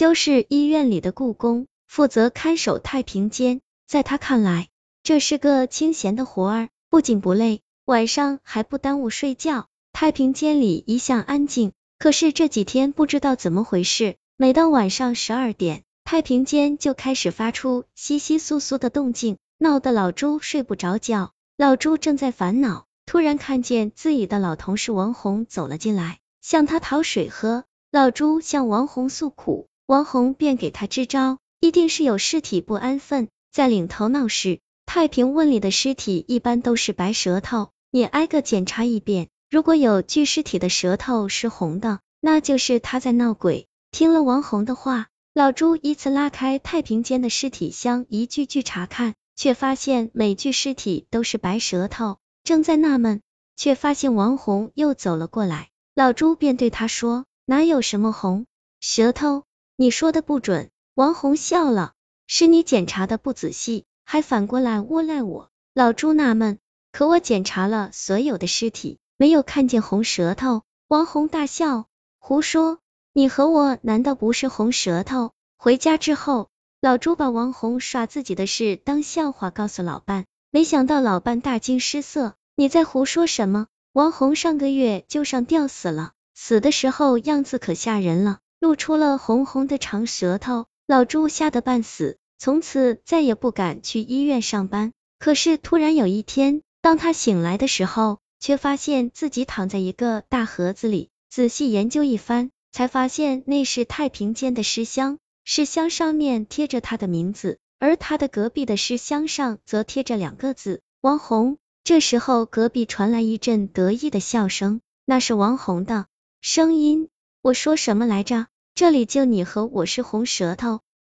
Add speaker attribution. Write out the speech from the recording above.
Speaker 1: 就是医院里的雇工，负责看守太平间。在他看来，这是个清闲的活儿，不仅不累，晚上还不耽误睡觉。太平间里一向安静，可是这几天不知道怎么回事，每到晚上十二点，太平间就开始发出窸窸窣窣的动静，闹得老朱睡不着觉。老朱正在烦恼，突然看见自己的老同事王红走了进来，向他讨水喝。老朱向王红诉苦，王红便给他支招，一定是有尸体不安分，在领头闹事。太平问里的尸体一般都是白舌头，你挨个检查一遍。如果有具尸体的舌头是红的，那就是他在闹鬼。听了王红的话，老朱依次拉开太平间的尸体箱，一具具查看，却发现每具尸体都是白舌头。正在纳闷，却发现王红又走了过来。老朱便对他说：“哪有什么红舌头？你说的不准。”王红笑了：“是你检查的不仔细，还反过来诬赖我。”老朱纳闷：“可我检查了所有的尸体。”没有看见红舌头，王红大笑，胡说，你和我难道不是红舌头？回家之后，老朱把王红耍自己的事当笑话告诉老伴，没想到老伴大惊失色，你在胡说什么？王红上个月就上吊死了，死的时候样子可吓人了，露出了红红的长舌头，老朱吓得半死，从此再也不敢去医院上班。可是突然有一天，当他醒来的时候，却发现自己躺在一个大盒子里，仔细研究一番，才发现那是太平间的尸箱，尸箱上面贴着他的名字，而他的隔壁的尸箱上则贴着两个字王红。这时候，隔壁传来一阵得意的笑声，那是王红的声音。我说什么来着？这里就你和我是红舌头，